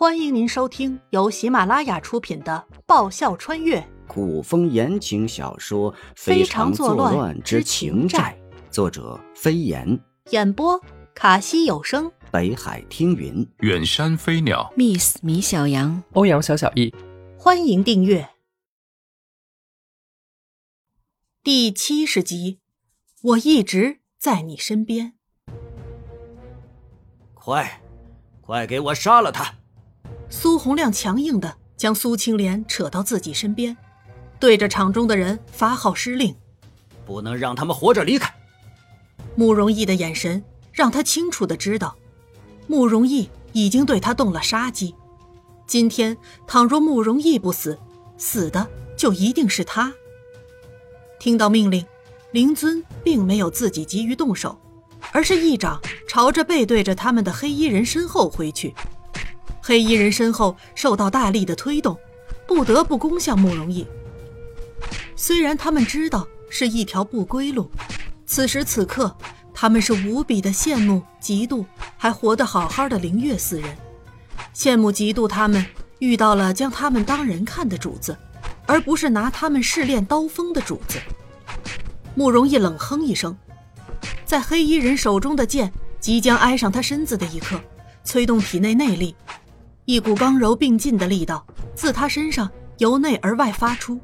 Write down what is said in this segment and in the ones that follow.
欢迎您收听由喜马拉雅出品的《爆笑穿越。古风言情小说《非常作乱之情债》，作者飞檐，演播卡西有声，北海听云，远山飞鸟，Miss 米小羊，欧阳小小易，欢迎订阅。第七十集。我一直在你身边，快，快给我杀了他！苏洪亮强硬的将苏青莲扯到自己身边，对着场中的人发号施令：“不能让他们活着离开。”慕容易的眼神让他清楚的知道，慕容易已经对他动了杀机。今天倘若慕容易不死，死的就一定是他。听到命令，灵尊并没有自己急于动手，而是一掌朝着背对着他们的黑衣人身后挥去。黑衣人身后受到大力的推动，不得不攻向慕容逸。虽然他们知道是一条不归路，此时此刻他们是无比的羡慕、嫉妒还活得好好的灵月四人，羡慕、嫉妒他们遇到了将他们当人看的主子，而不是拿他们试炼刀锋的主子。慕容逸冷哼一声，在黑衣人手中的剑即将挨上他身子的一刻，催动体内内力。一股刚柔并进的力道自他身上由内而外发出，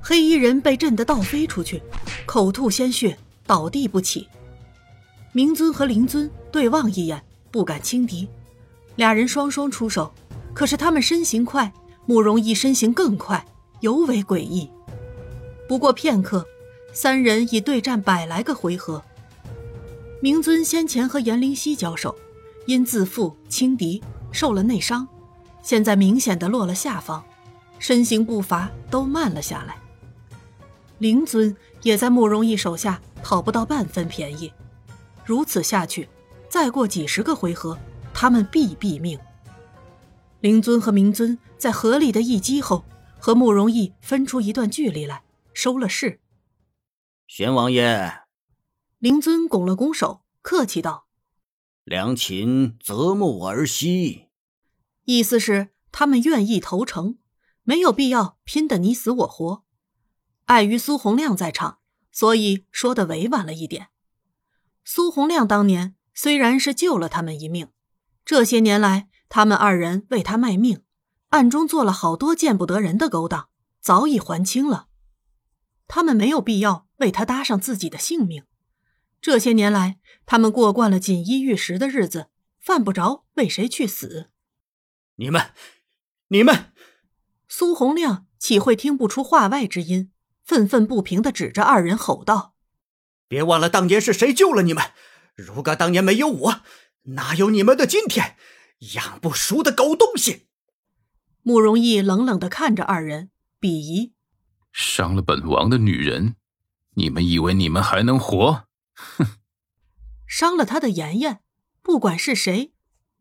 黑衣人被震得倒飞出去，口吐鲜血，倒地不起。明尊和灵尊对望一眼，不敢轻敌，俩人双双出手，可是他们身形快，慕容逸身形更快，尤为诡异。不过片刻，三人已对战百来个回合。明尊先前和颜灵犀交手，因自负轻敌。受了内伤，现在明显的落了下风，身形步伐都慢了下来。灵尊也在慕容逸手下讨不到半分便宜，如此下去，再过几十个回合，他们必毙命。灵尊和明尊在合力的一击后，和慕容逸分出一段距离来，收了势。玄王爷，灵尊拱了拱手，客气道。良禽择木而栖，意思是他们愿意投诚，没有必要拼得你死我活。碍于苏洪亮在场，所以说的委婉了一点。苏洪亮当年虽然是救了他们一命，这些年来他们二人为他卖命，暗中做了好多见不得人的勾当，早已还清了。他们没有必要为他搭上自己的性命。这些年来，他们过惯了锦衣玉食的日子，犯不着为谁去死。你们，你们！苏洪亮岂会听不出话外之音？愤愤不平的指着二人吼道：“别忘了当年是谁救了你们！如果当年没有我，哪有你们的今天？养不熟的狗东西！”慕容易冷冷的看着二人，鄙夷：“伤了本王的女人，你们以为你们还能活？”哼，伤了他的妍妍，不管是谁，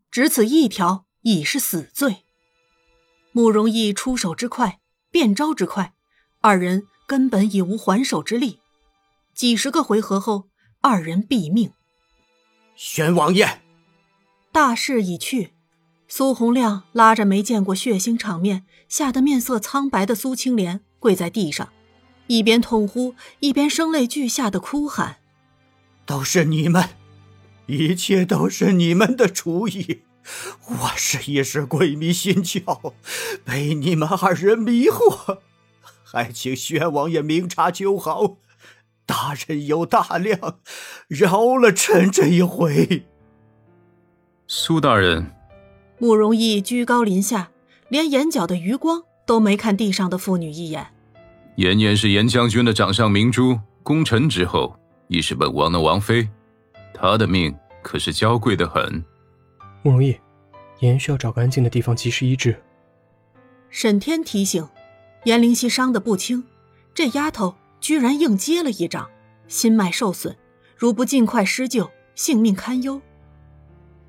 只此一条已是死罪。慕容易出手之快，变招之快，二人根本已无还手之力。几十个回合后，二人毙命。玄王爷，大势已去。苏洪亮拉着没见过血腥场面、吓得面色苍白的苏青莲跪在地上，一边痛呼，一边声泪俱下的哭喊。都是你们，一切都是你们的主意。我是一时鬼迷心窍，被你们二人迷惑，还请宣王爷明察秋毫，大人有大量，饶了臣这一回。苏大人，慕容易居高临下，连眼角的余光都没看地上的妇女一眼。妍妍是严将军的掌上明珠，功臣之后。亦是本王的王妃，她的命可是娇贵的很。慕容易，颜需要找个安静的地方及时医治。沈天提醒，颜灵犀伤得不轻，这丫头居然硬接了一掌，心脉受损，如不尽快施救，性命堪忧。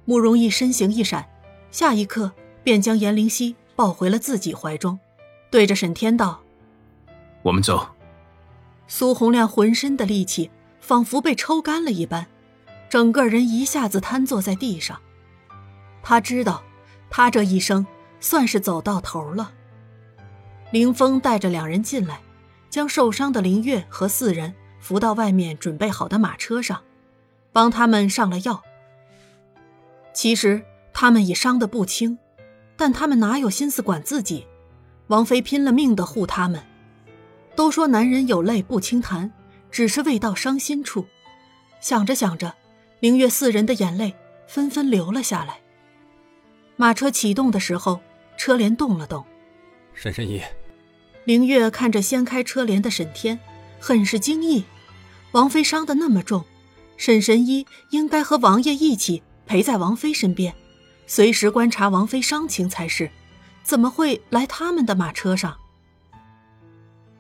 慕容易身形一闪，下一刻便将颜灵犀抱回了自己怀中，对着沈天道：“我们走。”苏洪亮浑身的力气。仿佛被抽干了一般，整个人一下子瘫坐在地上。他知道，他这一生算是走到头了。林峰带着两人进来，将受伤的林月和四人扶到外面准备好的马车上，帮他们上了药。其实他们已伤得不轻，但他们哪有心思管自己？王妃拼了命的护他们。都说男人有泪不轻弹，只是未到伤心处。想着想着，凌月四人的眼泪纷纷流了下来。马车启动的时候，车帘动了动。沈神医，凌月看着掀开车帘的沈天，很是惊异。王妃伤得那么重，沈神医应该和王爷一起陪在王妃身边，随时观察王妃伤情才是，怎么会来他们的马车上？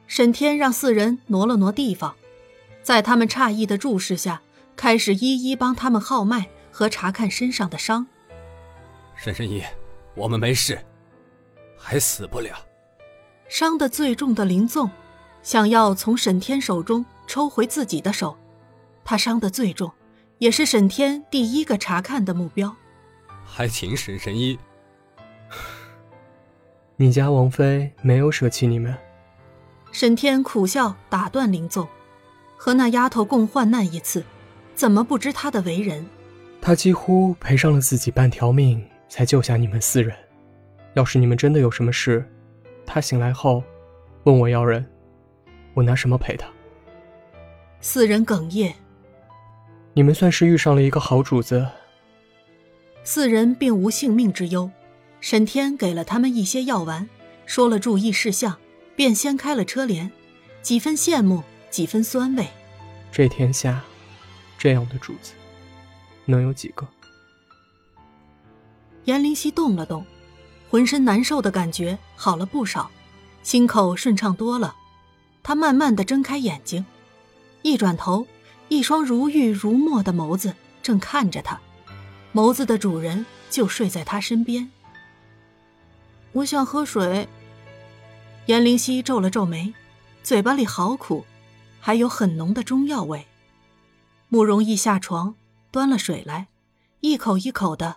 沈天让四人挪了挪地方，在他们诧异的注视下，开始一一帮他们号脉和查看身上的伤。沈神医，我们没事，还死不了。伤得最重的林纵，想要从沈天手中抽回自己的手。他伤得最重，也是沈天第一个查看的目标。还请沈神医。你家王妃没有舍弃你们。沈天苦笑，打断林纵：“和那丫头共患难一次，怎么不知她的为人？她几乎赔上了自己半条命，才救下你们四人。要是你们真的有什么事，他醒来后问我要人，我拿什么赔他？”四人哽咽：“你们算是遇上了一个好主子。”四人并无性命之忧，沈天给了他们一些药丸，说了注意事项。便掀开了车帘，几分羡慕，几分酸味。这天下，这样的主子，能有几个？颜灵犀动了动，浑身难受的感觉好了不少，心口顺畅多了。他慢慢的睁开眼睛，一转头，一双如玉如墨的眸子正看着他，眸子的主人就睡在他身边。我想喝水。颜灵犀皱了皱眉，嘴巴里好苦，还有很浓的中药味。慕容易下床，端了水来，一口一口的